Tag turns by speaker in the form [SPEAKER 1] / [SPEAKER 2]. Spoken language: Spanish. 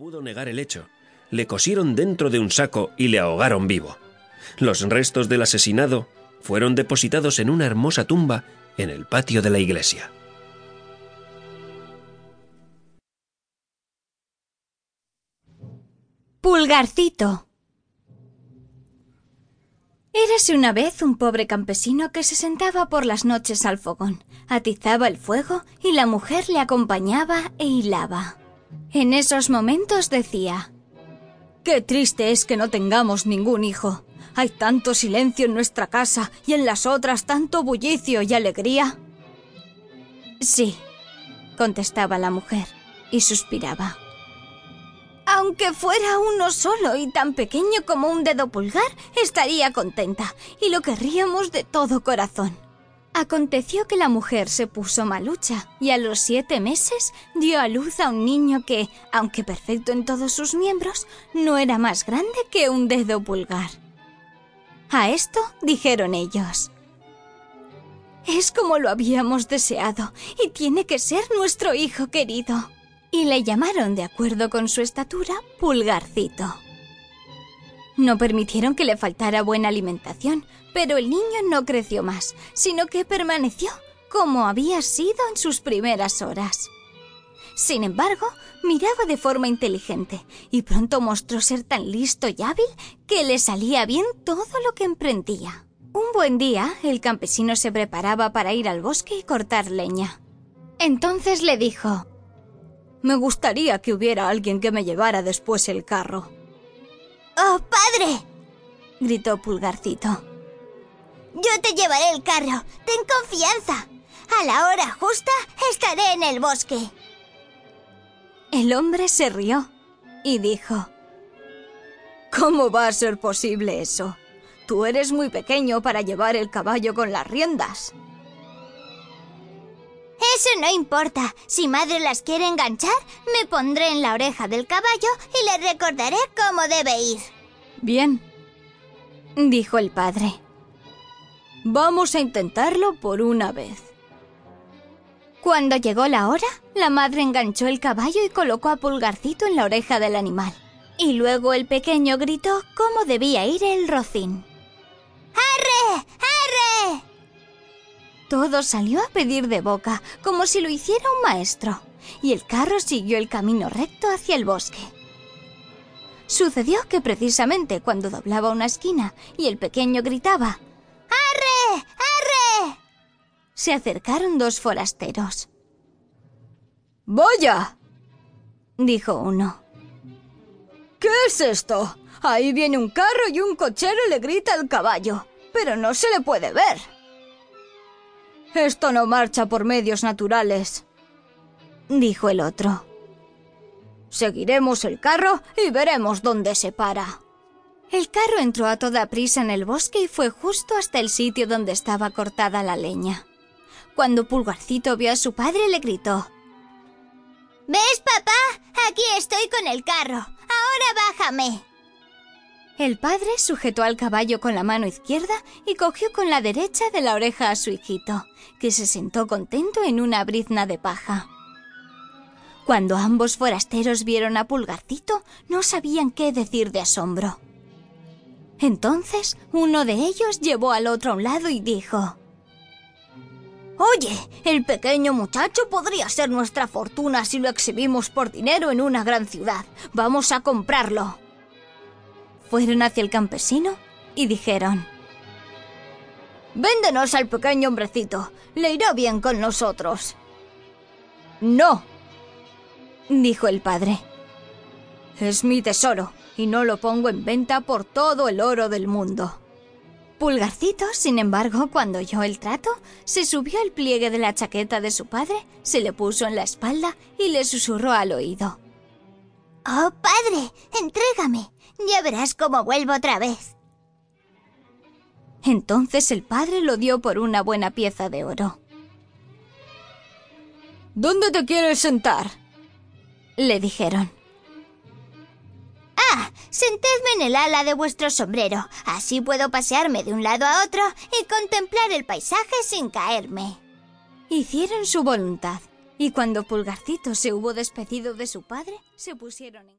[SPEAKER 1] pudo negar el hecho. Le cosieron dentro de un saco y le ahogaron vivo. Los restos del asesinado fueron depositados en una hermosa tumba en el patio de la iglesia.
[SPEAKER 2] Pulgarcito. Érase una vez un pobre campesino que se sentaba por las noches al fogón, atizaba el fuego y la mujer le acompañaba e hilaba. En esos momentos decía Qué triste es que no tengamos ningún hijo. Hay tanto silencio en nuestra casa y en las otras tanto bullicio y alegría. Sí, contestaba la mujer y suspiraba. Aunque fuera uno solo y tan pequeño como un dedo pulgar, estaría contenta y lo querríamos de todo corazón. Aconteció que la mujer se puso malucha y a los siete meses dio a luz a un niño que, aunque perfecto en todos sus miembros, no era más grande que un dedo pulgar. A esto dijeron ellos. Es como lo habíamos deseado y tiene que ser nuestro hijo querido y le llamaron, de acuerdo con su estatura, Pulgarcito. No permitieron que le faltara buena alimentación, pero el niño no creció más, sino que permaneció como había sido en sus primeras horas. Sin embargo, miraba de forma inteligente y pronto mostró ser tan listo y hábil que le salía bien todo lo que emprendía. Un buen día, el campesino se preparaba para ir al bosque y cortar leña. Entonces le dijo me gustaría que hubiera alguien que me llevara después el carro.
[SPEAKER 3] ¡Oh, padre! gritó Pulgarcito. Yo te llevaré el carro. Ten confianza. A la hora justa estaré en el bosque.
[SPEAKER 2] El hombre se rió y dijo, ¿Cómo va a ser posible eso? Tú eres muy pequeño para llevar el caballo con las riendas.
[SPEAKER 3] Eso no importa. Si madre las quiere enganchar, me pondré en la oreja del caballo y le recordaré cómo debe ir.
[SPEAKER 2] Bien, dijo el padre. Vamos a intentarlo por una vez. Cuando llegó la hora, la madre enganchó el caballo y colocó a Pulgarcito en la oreja del animal. Y luego el pequeño gritó cómo debía ir el rocín. Todo salió a pedir de boca, como si lo hiciera un maestro, y el carro siguió el camino recto hacia el bosque. Sucedió que precisamente cuando doblaba una esquina y el pequeño gritaba
[SPEAKER 3] ¡Arre! ¡Arre!
[SPEAKER 2] se acercaron dos forasteros. ¡Vaya! dijo uno. ¿Qué es esto? Ahí viene un carro y un cochero le grita al caballo, pero no se le puede ver. Esto no marcha por medios naturales, dijo el otro. Seguiremos el carro y veremos dónde se para. El carro entró a toda prisa en el bosque y fue justo hasta el sitio donde estaba cortada la leña. Cuando Pulgarcito vio a su padre le gritó
[SPEAKER 3] ¿Ves, papá? Aquí estoy con el carro. Ahora bájame.
[SPEAKER 2] El padre sujetó al caballo con la mano izquierda y cogió con la derecha de la oreja a su hijito, que se sentó contento en una brizna de paja. Cuando ambos forasteros vieron a Pulgarcito, no sabían qué decir de asombro. Entonces uno de ellos llevó al otro a un lado y dijo Oye, el pequeño muchacho podría ser nuestra fortuna si lo exhibimos por dinero en una gran ciudad. Vamos a comprarlo. Fueron hacia el campesino y dijeron Véndenos al pequeño hombrecito. Le irá bien con nosotros. No, dijo el padre. Es mi tesoro y no lo pongo en venta por todo el oro del mundo. Pulgarcito, sin embargo, cuando oyó el trato, se subió al pliegue de la chaqueta de su padre, se le puso en la espalda y le susurró al oído.
[SPEAKER 3] Oh, padre, entrégame. Ya verás cómo vuelvo otra vez.
[SPEAKER 2] Entonces el padre lo dio por una buena pieza de oro. ¿Dónde te quieres sentar? le dijeron.
[SPEAKER 3] Ah, sentadme en el ala de vuestro sombrero. Así puedo pasearme de un lado a otro y contemplar el paisaje sin caerme.
[SPEAKER 2] Hicieron su voluntad, y cuando Pulgarcito se hubo despedido de su padre, se pusieron en